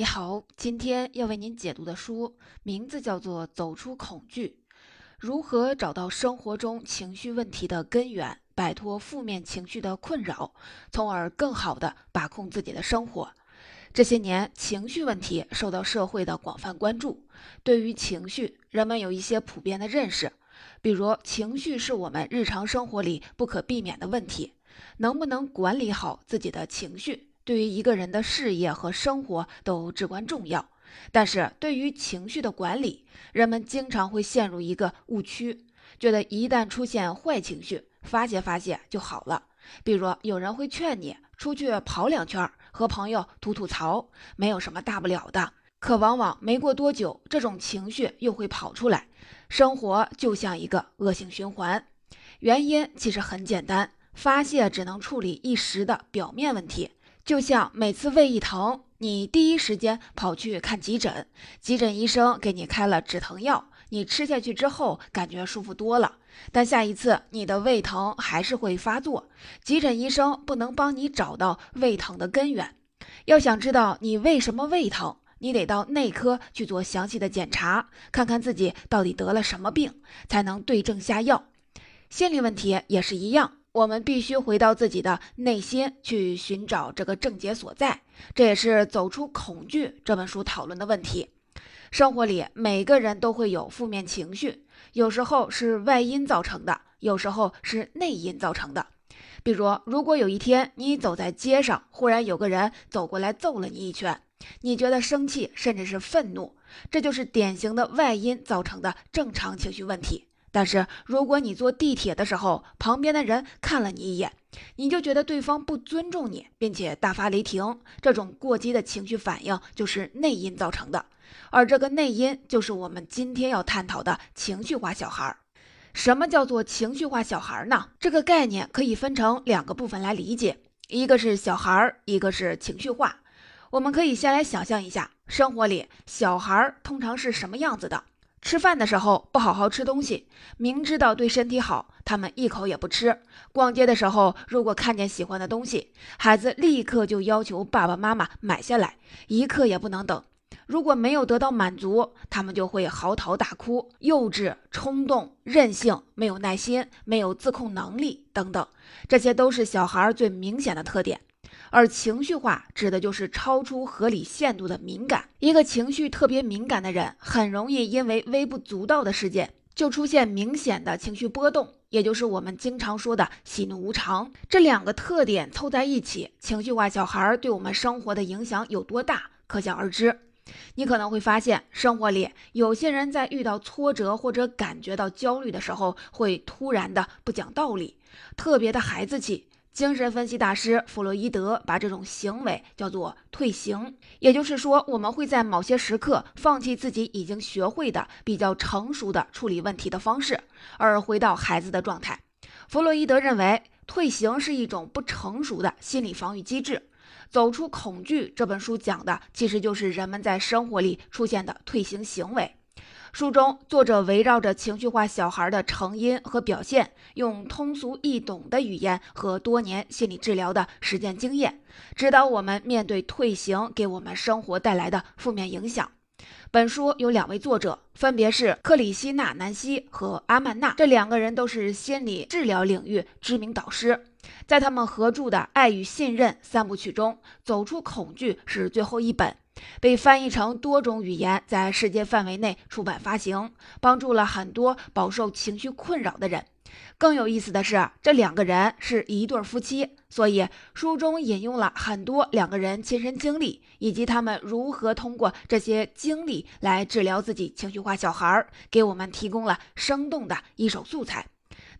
你好，今天要为您解读的书名字叫做《走出恐惧：如何找到生活中情绪问题的根源，摆脱负面情绪的困扰，从而更好地把控自己的生活》。这些年，情绪问题受到社会的广泛关注。对于情绪，人们有一些普遍的认识，比如情绪是我们日常生活里不可避免的问题，能不能管理好自己的情绪？对于一个人的事业和生活都至关重要，但是对于情绪的管理，人们经常会陷入一个误区，觉得一旦出现坏情绪，发泄发泄就好了。比如有人会劝你出去跑两圈，和朋友吐吐槽，没有什么大不了的。可往往没过多久，这种情绪又会跑出来，生活就像一个恶性循环。原因其实很简单，发泄只能处理一时的表面问题。就像每次胃一疼，你第一时间跑去看急诊，急诊医生给你开了止疼药，你吃下去之后感觉舒服多了。但下一次你的胃疼还是会发作，急诊医生不能帮你找到胃疼的根源。要想知道你为什么胃疼，你得到内科去做详细的检查，看看自己到底得了什么病，才能对症下药。心理问题也是一样。我们必须回到自己的内心去寻找这个症结所在，这也是《走出恐惧》这本书讨论的问题。生活里每个人都会有负面情绪，有时候是外因造成的，有时候是内因造成的。比如，如果有一天你走在街上，忽然有个人走过来揍了你一拳，你觉得生气甚至是愤怒，这就是典型的外因造成的正常情绪问题。但是，如果你坐地铁的时候，旁边的人看了你一眼，你就觉得对方不尊重你，并且大发雷霆，这种过激的情绪反应就是内因造成的。而这个内因就是我们今天要探讨的情绪化小孩。什么叫做情绪化小孩呢？这个概念可以分成两个部分来理解，一个是小孩，一个是情绪化。我们可以先来想象一下，生活里小孩通常是什么样子的？吃饭的时候不好好吃东西，明知道对身体好，他们一口也不吃。逛街的时候，如果看见喜欢的东西，孩子立刻就要求爸爸妈妈买下来，一刻也不能等。如果没有得到满足，他们就会嚎啕大哭，幼稚、冲动、任性，没有耐心，没有自控能力等等，这些都是小孩最明显的特点。而情绪化指的就是超出合理限度的敏感。一个情绪特别敏感的人，很容易因为微不足道的事件就出现明显的情绪波动，也就是我们经常说的喜怒无常。这两个特点凑在一起，情绪化小孩对我们生活的影响有多大，可想而知。你可能会发现，生活里有些人在遇到挫折或者感觉到焦虑的时候，会突然的不讲道理，特别的孩子气。精神分析大师弗洛伊德把这种行为叫做退行，也就是说，我们会在某些时刻放弃自己已经学会的比较成熟的处理问题的方式，而回到孩子的状态。弗洛伊德认为，退行是一种不成熟的心理防御机制。《走出恐惧》这本书讲的其实就是人们在生活里出现的退行行为。书中，作者围绕着情绪化小孩的成因和表现，用通俗易懂的语言和多年心理治疗的实践经验，指导我们面对退行给我们生活带来的负面影响。本书有两位作者，分别是克里希纳·南希和阿曼娜，这两个人都是心理治疗领域知名导师。在他们合著的《爱与信任》三部曲中，《走出恐惧》是最后一本。被翻译成多种语言，在世界范围内出版发行，帮助了很多饱受情绪困扰的人。更有意思的是，这两个人是一对夫妻，所以书中引用了很多两个人亲身经历，以及他们如何通过这些经历来治疗自己情绪化小孩，给我们提供了生动的一手素材。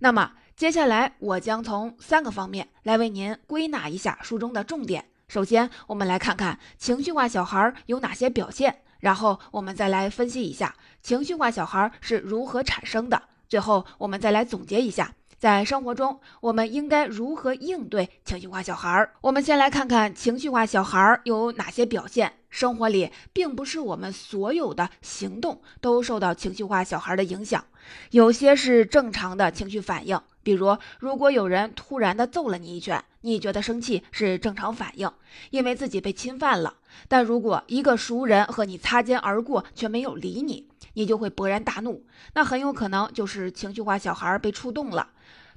那么，接下来我将从三个方面来为您归纳一下书中的重点。首先，我们来看看情绪化小孩有哪些表现，然后我们再来分析一下情绪化小孩是如何产生的。最后，我们再来总结一下，在生活中我们应该如何应对情绪化小孩。我们先来看看情绪化小孩有哪些表现。生活里并不是我们所有的行动都受到情绪化小孩的影响，有些是正常的情绪反应，比如，如果有人突然的揍了你一拳，你觉得生气是正常反应，因为自己被侵犯了。但如果一个熟人和你擦肩而过却没有理你，你就会勃然大怒，那很有可能就是情绪化小孩被触动了。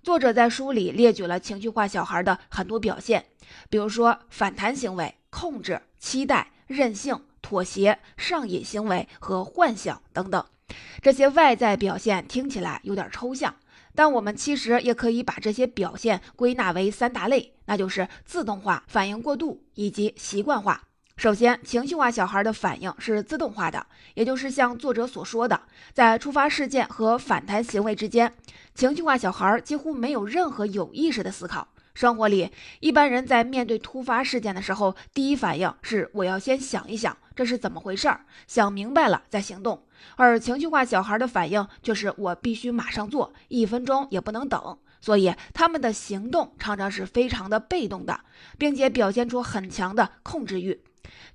作者在书里列举了情绪化小孩的很多表现，比如说反弹行为、控制、期待、任性、妥协、上瘾行为和幻想等等。这些外在表现听起来有点抽象，但我们其实也可以把这些表现归纳为三大类，那就是自动化、反应过度以及习惯化。首先，情绪化小孩的反应是自动化的，也就是像作者所说的，在触发事件和反弹行为之间，情绪化小孩几乎没有任何有意识的思考。生活里，一般人在面对突发事件的时候，第一反应是我要先想一想这是怎么回事儿，想明白了再行动。而情绪化小孩的反应却是我必须马上做，一分钟也不能等。所以他们的行动常常是非常的被动的，并且表现出很强的控制欲。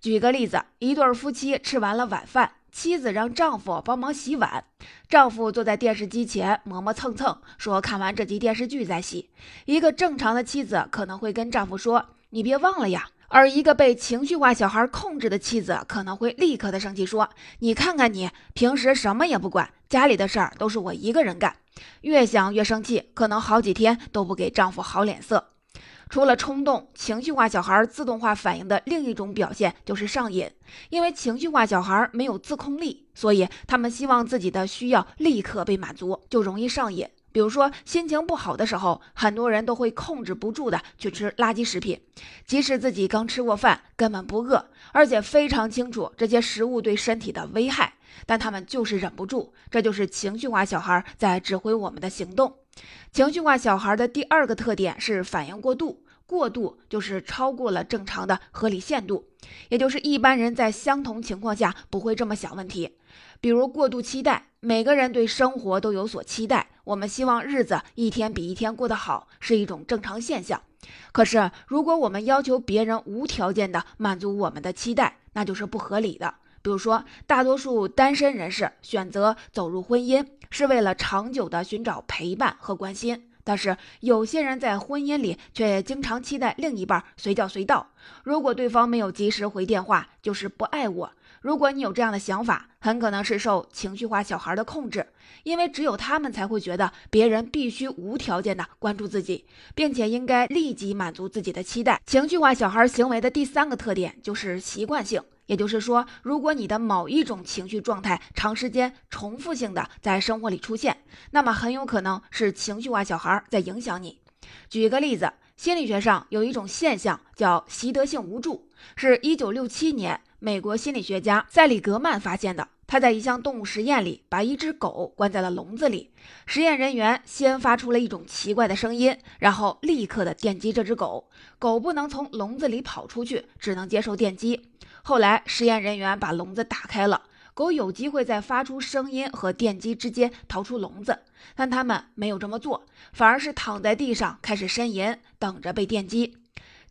举个例子，一对夫妻吃完了晚饭，妻子让丈夫帮忙洗碗，丈夫坐在电视机前磨磨蹭蹭，说看完这集电视剧再洗。一个正常的妻子可能会跟丈夫说：“你别忘了呀。”而一个被情绪化小孩控制的妻子可能会立刻的生气说：“你看看你，平时什么也不管，家里的事儿都是我一个人干。”越想越生气，可能好几天都不给丈夫好脸色。除了冲动，情绪化小孩自动化反应的另一种表现就是上瘾。因为情绪化小孩没有自控力，所以他们希望自己的需要立刻被满足，就容易上瘾。比如说，心情不好的时候，很多人都会控制不住的去吃垃圾食品，即使自己刚吃过饭，根本不饿，而且非常清楚这些食物对身体的危害，但他们就是忍不住。这就是情绪化小孩在指挥我们的行动。情绪化小孩的第二个特点是反应过度，过度就是超过了正常的合理限度，也就是一般人在相同情况下不会这么想问题。比如过度期待，每个人对生活都有所期待，我们希望日子一天比一天过得好，是一种正常现象。可是如果我们要求别人无条件的满足我们的期待，那就是不合理的。比如说，大多数单身人士选择走入婚姻。是为了长久的寻找陪伴和关心，但是有些人在婚姻里却经常期待另一半随叫随到。如果对方没有及时回电话，就是不爱我。如果你有这样的想法，很可能是受情绪化小孩的控制，因为只有他们才会觉得别人必须无条件的关注自己，并且应该立即满足自己的期待。情绪化小孩行为的第三个特点就是习惯性。也就是说，如果你的某一种情绪状态长时间重复性的在生活里出现，那么很有可能是情绪化小孩在影响你。举一个例子，心理学上有一种现象叫习得性无助，是一九六七年美国心理学家塞里格曼发现的。他在一项动物实验里把一只狗关在了笼子里，实验人员先发出了一种奇怪的声音，然后立刻的电击这只狗，狗不能从笼子里跑出去，只能接受电击。后来，实验人员把笼子打开了，狗有机会在发出声音和电击之间逃出笼子，但他们没有这么做，反而是躺在地上开始呻吟，等着被电击。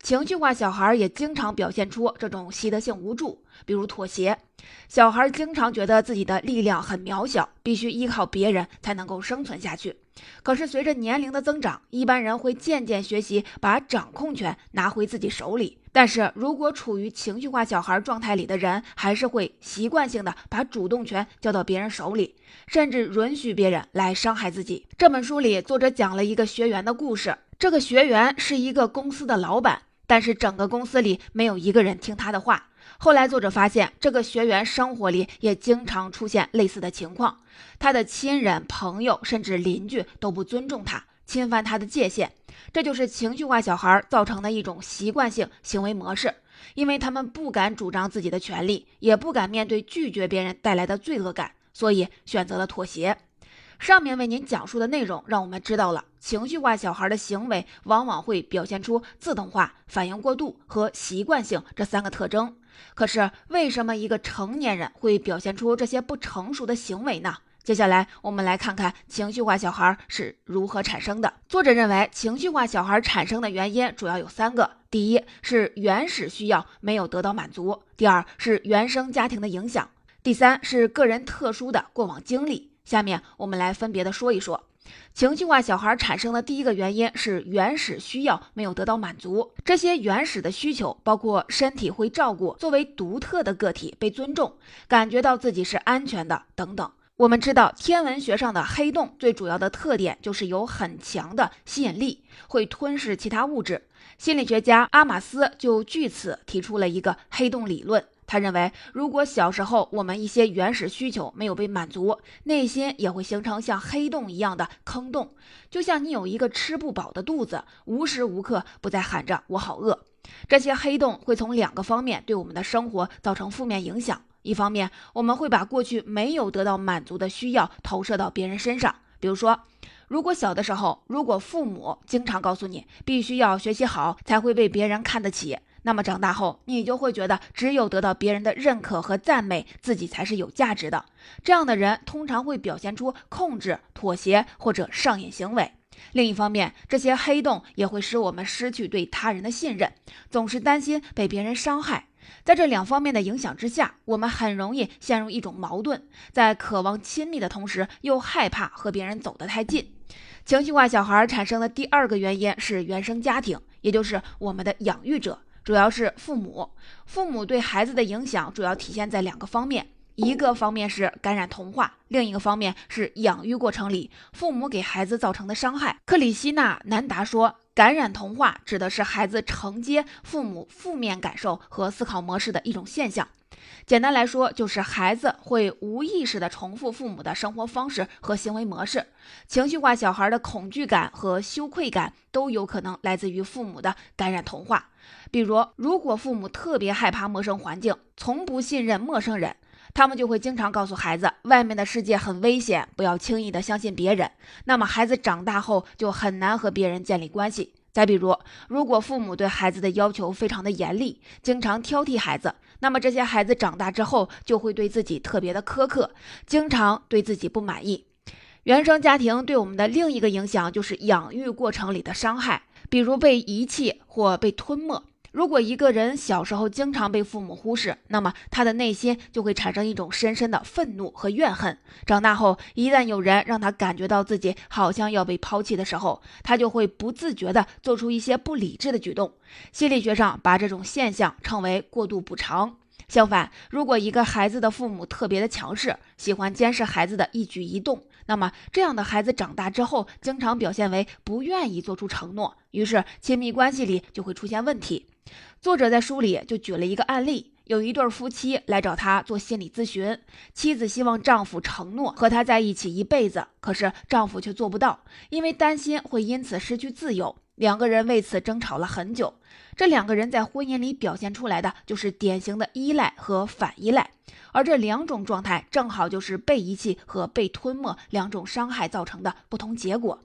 情绪化小孩也经常表现出这种习得性无助，比如妥协。小孩经常觉得自己的力量很渺小，必须依靠别人才能够生存下去。可是随着年龄的增长，一般人会渐渐学习把掌控权拿回自己手里。但是如果处于情绪化小孩状态里的人，还是会习惯性的把主动权交到别人手里，甚至允许别人来伤害自己。这本书里，作者讲了一个学员的故事。这个学员是一个公司的老板。但是整个公司里没有一个人听他的话。后来作者发现，这个学员生活里也经常出现类似的情况，他的亲人、朋友甚至邻居都不尊重他，侵犯他的界限。这就是情绪化小孩造成的一种习惯性行为模式，因为他们不敢主张自己的权利，也不敢面对拒绝别人带来的罪恶感，所以选择了妥协。上面为您讲述的内容，让我们知道了情绪化小孩的行为往往会表现出自动化、反应过度和习惯性这三个特征。可是，为什么一个成年人会表现出这些不成熟的行为呢？接下来，我们来看看情绪化小孩是如何产生的。作者认为，情绪化小孩产生的原因主要有三个：第一是原始需要没有得到满足；第二是原生家庭的影响；第三是个人特殊的过往经历。下面我们来分别的说一说。情绪化小孩产生的第一个原因是原始需要没有得到满足。这些原始的需求包括身体会照顾、作为独特的个体被尊重、感觉到自己是安全的等等。我们知道，天文学上的黑洞最主要的特点就是有很强的吸引力，会吞噬其他物质。心理学家阿马斯就据此提出了一个黑洞理论。他认为，如果小时候我们一些原始需求没有被满足，内心也会形成像黑洞一样的坑洞，就像你有一个吃不饱的肚子，无时无刻不在喊着“我好饿”。这些黑洞会从两个方面对我们的生活造成负面影响：一方面，我们会把过去没有得到满足的需要投射到别人身上，比如说，如果小的时候，如果父母经常告诉你必须要学习好才会被别人看得起。那么长大后，你就会觉得只有得到别人的认可和赞美，自己才是有价值的。这样的人通常会表现出控制、妥协或者上瘾行为。另一方面，这些黑洞也会使我们失去对他人的信任，总是担心被别人伤害。在这两方面的影响之下，我们很容易陷入一种矛盾，在渴望亲密的同时，又害怕和别人走得太近。情绪化小孩产生的第二个原因是原生家庭，也就是我们的养育者。主要是父母，父母对孩子的影响主要体现在两个方面，一个方面是感染童话，另一个方面是养育过程里父母给孩子造成的伤害。克里希纳南达说，感染童话指的是孩子承接父母负面感受和思考模式的一种现象。简单来说，就是孩子会无意识地重复父母的生活方式和行为模式。情绪化小孩的恐惧感和羞愧感都有可能来自于父母的感染童话。比如，如果父母特别害怕陌生环境，从不信任陌生人，他们就会经常告诉孩子，外面的世界很危险，不要轻易的相信别人。那么，孩子长大后就很难和别人建立关系。再比如，如果父母对孩子的要求非常的严厉，经常挑剔孩子，那么这些孩子长大之后就会对自己特别的苛刻，经常对自己不满意。原生家庭对我们的另一个影响就是养育过程里的伤害，比如被遗弃或被吞没。如果一个人小时候经常被父母忽视，那么他的内心就会产生一种深深的愤怒和怨恨。长大后，一旦有人让他感觉到自己好像要被抛弃的时候，他就会不自觉地做出一些不理智的举动。心理学上把这种现象称为过度补偿。相反，如果一个孩子的父母特别的强势，喜欢监视孩子的一举一动，那么这样的孩子长大之后，经常表现为不愿意做出承诺，于是亲密关系里就会出现问题。作者在书里就举了一个案例，有一对夫妻来找他做心理咨询，妻子希望丈夫承诺和她在一起一辈子，可是丈夫却做不到，因为担心会因此失去自由。两个人为此争吵了很久。这两个人在婚姻里表现出来的就是典型的依赖和反依赖，而这两种状态正好就是被遗弃和被吞没两种伤害造成的不同结果。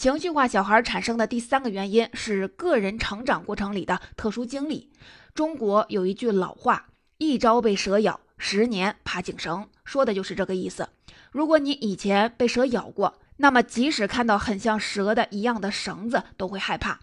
情绪化小孩产生的第三个原因是个人成长过程里的特殊经历。中国有一句老话：“一朝被蛇咬，十年怕井绳”，说的就是这个意思。如果你以前被蛇咬过，那么即使看到很像蛇的一样的绳子，都会害怕。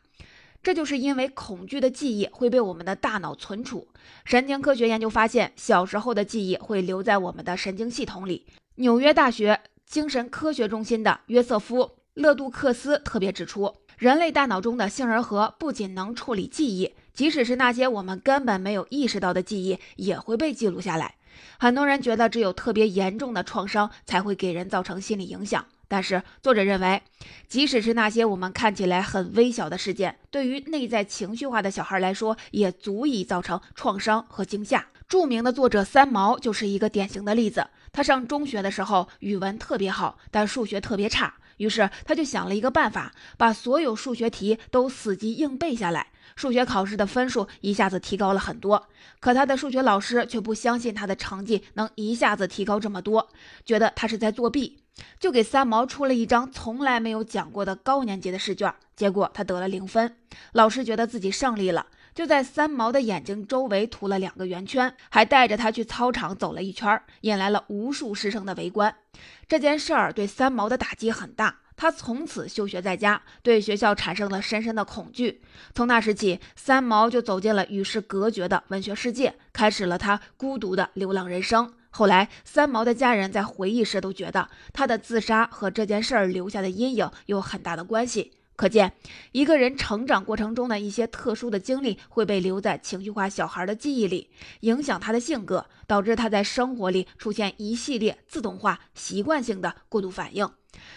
这就是因为恐惧的记忆会被我们的大脑存储。神经科学研究发现，小时候的记忆会留在我们的神经系统里。纽约大学精神科学中心的约瑟夫。勒杜克斯特别指出，人类大脑中的杏仁核不仅能处理记忆，即使是那些我们根本没有意识到的记忆，也会被记录下来。很多人觉得只有特别严重的创伤才会给人造成心理影响，但是作者认为，即使是那些我们看起来很微小的事件，对于内在情绪化的小孩来说，也足以造成创伤和惊吓。著名的作者三毛就是一个典型的例子。他上中学的时候，语文特别好，但数学特别差。于是他就想了一个办法，把所有数学题都死记硬背下来，数学考试的分数一下子提高了很多。可他的数学老师却不相信他的成绩能一下子提高这么多，觉得他是在作弊，就给三毛出了一张从来没有讲过的高年级的试卷。结果他得了零分，老师觉得自己胜利了。就在三毛的眼睛周围涂了两个圆圈，还带着他去操场走了一圈，引来了无数师生的围观。这件事儿对三毛的打击很大，他从此休学在家，对学校产生了深深的恐惧。从那时起，三毛就走进了与世隔绝的文学世界，开始了他孤独的流浪人生。后来，三毛的家人在回忆时都觉得他的自杀和这件事儿留下的阴影有很大的关系。可见，一个人成长过程中的一些特殊的经历会被留在情绪化小孩的记忆里，影响他的性格，导致他在生活里出现一系列自动化、习惯性的过度反应。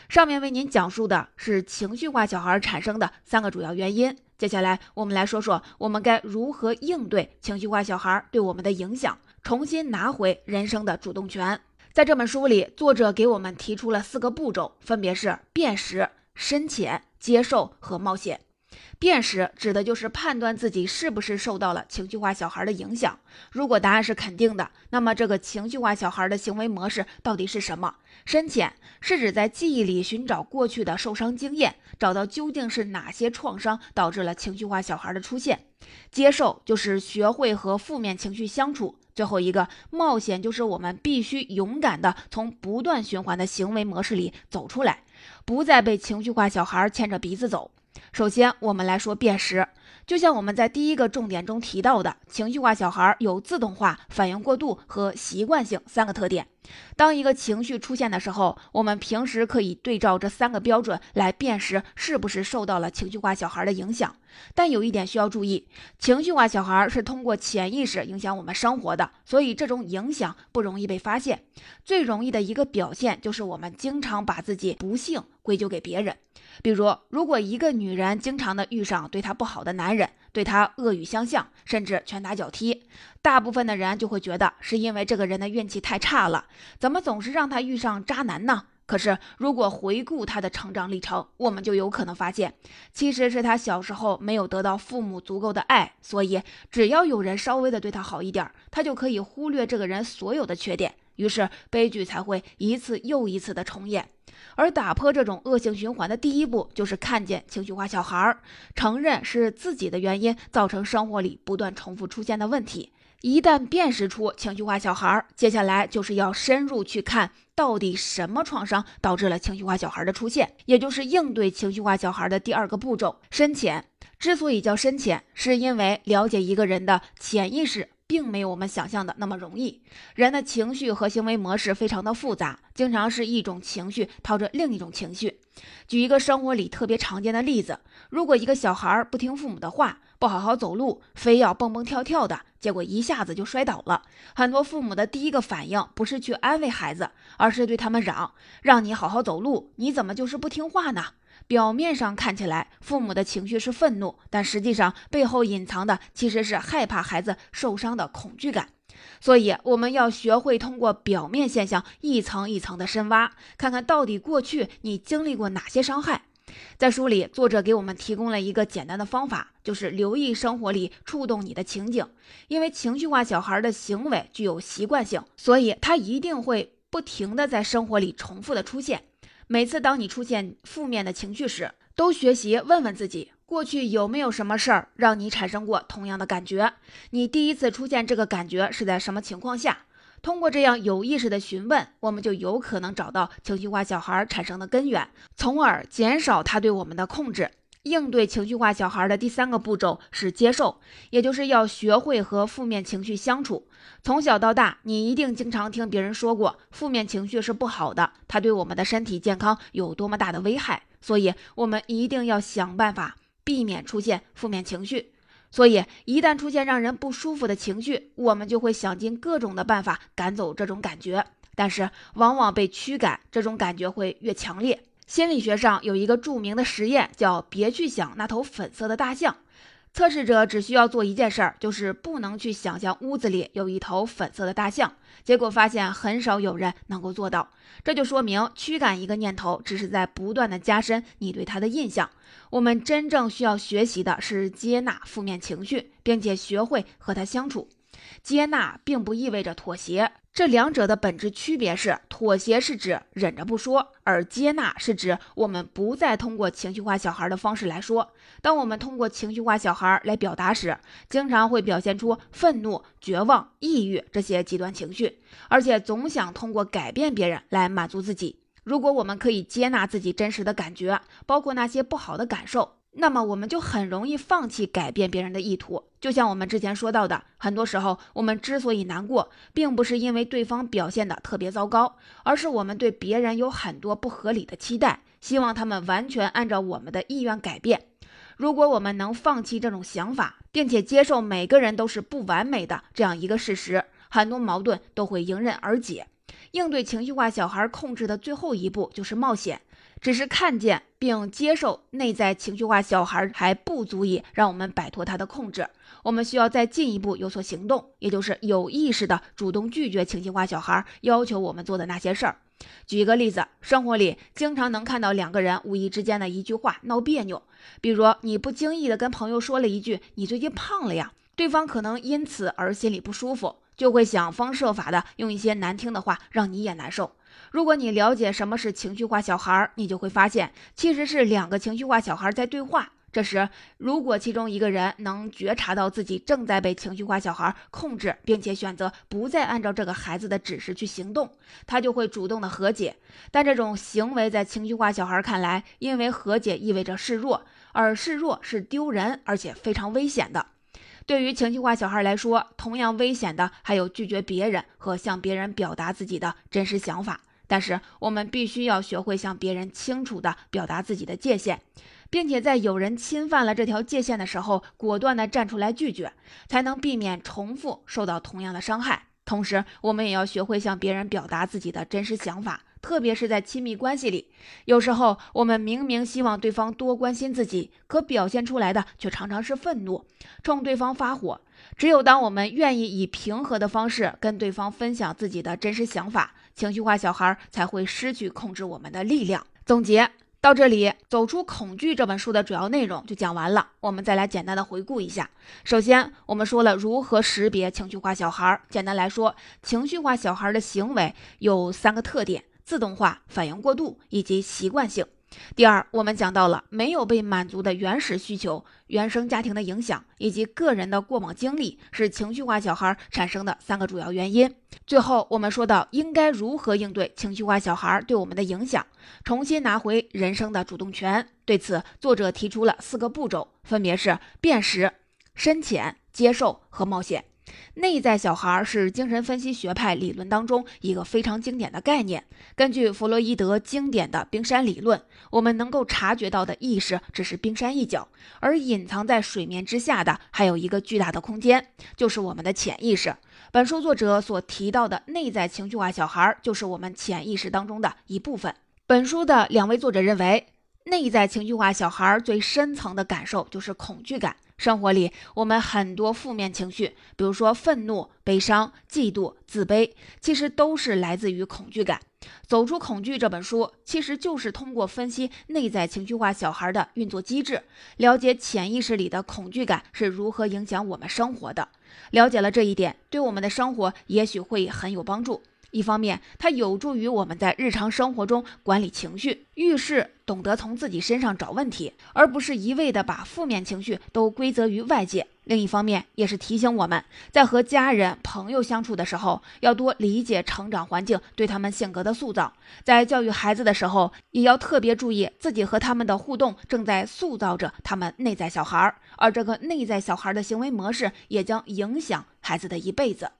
上面为您讲述的是情绪化小孩产生的三个主要原因。接下来，我们来说说我们该如何应对情绪化小孩对我们的影响，重新拿回人生的主动权。在这本书里，作者给我们提出了四个步骤，分别是辨识、深浅。接受和冒险，辨识指的就是判断自己是不是受到了情绪化小孩的影响。如果答案是肯定的，那么这个情绪化小孩的行为模式到底是什么？深浅是指在记忆里寻找过去的受伤经验，找到究竟是哪些创伤导致了情绪化小孩的出现。接受就是学会和负面情绪相处。最后一个冒险就是我们必须勇敢地从不断循环的行为模式里走出来。不再被情绪化小孩牵着鼻子走。首先，我们来说辨识。就像我们在第一个重点中提到的，情绪化小孩有自动化、反应过度和习惯性三个特点。当一个情绪出现的时候，我们平时可以对照这三个标准来辨识是不是受到了情绪化小孩的影响。但有一点需要注意，情绪化小孩是通过潜意识影响我们生活的，所以这种影响不容易被发现。最容易的一个表现就是我们经常把自己不幸归咎给别人。比如，如果一个女人经常的遇上对她不好的男人，对他恶语相向，甚至拳打脚踢，大部分的人就会觉得是因为这个人的运气太差了，怎么总是让他遇上渣男呢？可是，如果回顾他的成长历程，我们就有可能发现，其实是他小时候没有得到父母足够的爱，所以只要有人稍微的对他好一点，他就可以忽略这个人所有的缺点，于是悲剧才会一次又一次的重演。而打破这种恶性循环的第一步，就是看见情绪化小孩儿，承认是自己的原因造成生活里不断重复出现的问题。一旦辨识出情绪化小孩儿，接下来就是要深入去看到底什么创伤导致了情绪化小孩的出现，也就是应对情绪化小孩的第二个步骤——深浅。之所以叫深浅，是因为了解一个人的潜意识。并没有我们想象的那么容易。人的情绪和行为模式非常的复杂，经常是一种情绪套着另一种情绪。举一个生活里特别常见的例子：如果一个小孩不听父母的话，不好好走路，非要蹦蹦跳跳的，结果一下子就摔倒了，很多父母的第一个反应不是去安慰孩子，而是对他们嚷：“让你好好走路，你怎么就是不听话呢？”表面上看起来，父母的情绪是愤怒，但实际上背后隐藏的其实是害怕孩子受伤的恐惧感。所以，我们要学会通过表面现象一层一层的深挖，看看到底过去你经历过哪些伤害。在书里，作者给我们提供了一个简单的方法，就是留意生活里触动你的情景。因为情绪化小孩的行为具有习惯性，所以他一定会不停的在生活里重复的出现。每次当你出现负面的情绪时，都学习问问自己，过去有没有什么事儿让你产生过同样的感觉？你第一次出现这个感觉是在什么情况下？通过这样有意识的询问，我们就有可能找到情绪化小孩产生的根源，从而减少他对我们的控制。应对情绪化小孩的第三个步骤是接受，也就是要学会和负面情绪相处。从小到大，你一定经常听别人说过，负面情绪是不好的，它对我们的身体健康有多么大的危害。所以，我们一定要想办法避免出现负面情绪。所以，一旦出现让人不舒服的情绪，我们就会想尽各种的办法赶走这种感觉。但是，往往被驱赶，这种感觉会越强烈。心理学上有一个著名的实验，叫“别去想那头粉色的大象”。测试者只需要做一件事儿，就是不能去想象屋子里有一头粉色的大象。结果发现很少有人能够做到。这就说明，驱赶一个念头只是在不断的加深你对它的印象。我们真正需要学习的是接纳负面情绪，并且学会和它相处。接纳并不意味着妥协。这两者的本质区别是：妥协是指忍着不说，而接纳是指我们不再通过情绪化小孩的方式来说。当我们通过情绪化小孩来表达时，经常会表现出愤怒、绝望、抑郁这些极端情绪，而且总想通过改变别人来满足自己。如果我们可以接纳自己真实的感觉，包括那些不好的感受，那么我们就很容易放弃改变别人的意图。就像我们之前说到的，很多时候我们之所以难过，并不是因为对方表现的特别糟糕，而是我们对别人有很多不合理的期待，希望他们完全按照我们的意愿改变。如果我们能放弃这种想法，并且接受每个人都是不完美的这样一个事实，很多矛盾都会迎刃而解。应对情绪化小孩控制的最后一步就是冒险。只是看见并接受内在情绪化小孩还不足以让我们摆脱他的控制，我们需要再进一步有所行动，也就是有意识的主动拒绝情绪化小孩要求我们做的那些事儿。举一个例子，生活里经常能看到两个人无意之间的一句话闹别扭，比如你不经意的跟朋友说了一句“你最近胖了呀”，对方可能因此而心里不舒服，就会想方设法的用一些难听的话让你也难受。如果你了解什么是情绪化小孩，你就会发现，其实是两个情绪化小孩在对话。这时，如果其中一个人能觉察到自己正在被情绪化小孩控制，并且选择不再按照这个孩子的指示去行动，他就会主动的和解。但这种行为在情绪化小孩看来，因为和解意味着示弱，而示弱是丢人而且非常危险的。对于情绪化小孩来说，同样危险的还有拒绝别人和向别人表达自己的真实想法。但是我们必须要学会向别人清楚地表达自己的界限，并且在有人侵犯了这条界限的时候，果断地站出来拒绝，才能避免重复受到同样的伤害。同时，我们也要学会向别人表达自己的真实想法，特别是在亲密关系里。有时候，我们明明希望对方多关心自己，可表现出来的却常常是愤怒，冲对方发火。只有当我们愿意以平和的方式跟对方分享自己的真实想法，情绪化小孩才会失去控制我们的力量。总结到这里，《走出恐惧》这本书的主要内容就讲完了。我们再来简单的回顾一下。首先，我们说了如何识别情绪化小孩。简单来说，情绪化小孩的行为有三个特点：自动化、反应过度以及习惯性。第二，我们讲到了没有被满足的原始需求、原生家庭的影响以及个人的过往经历是情绪化小孩产生的三个主要原因。最后，我们说到应该如何应对情绪化小孩对我们的影响，重新拿回人生的主动权。对此，作者提出了四个步骤，分别是辨识、深浅、接受和冒险。内在小孩是精神分析学派理论当中一个非常经典的概念。根据弗洛伊德经典的冰山理论，我们能够察觉到的意识只是冰山一角，而隐藏在水面之下的还有一个巨大的空间，就是我们的潜意识。本书作者所提到的内在情绪化小孩，就是我们潜意识当中的一部分。本书的两位作者认为，内在情绪化小孩最深层的感受就是恐惧感。生活里，我们很多负面情绪，比如说愤怒、悲伤、嫉妒、自卑，其实都是来自于恐惧感。《走出恐惧》这本书，其实就是通过分析内在情绪化小孩的运作机制，了解潜意识里的恐惧感是如何影响我们生活的。了解了这一点，对我们的生活也许会很有帮助。一方面，它有助于我们在日常生活中管理情绪，遇事懂得从自己身上找问题，而不是一味的把负面情绪都归责于外界。另一方面，也是提醒我们在和家人、朋友相处的时候，要多理解成长环境对他们性格的塑造。在教育孩子的时候，也要特别注意自己和他们的互动正在塑造着他们内在小孩，而这个内在小孩的行为模式也将影响孩子的一辈子。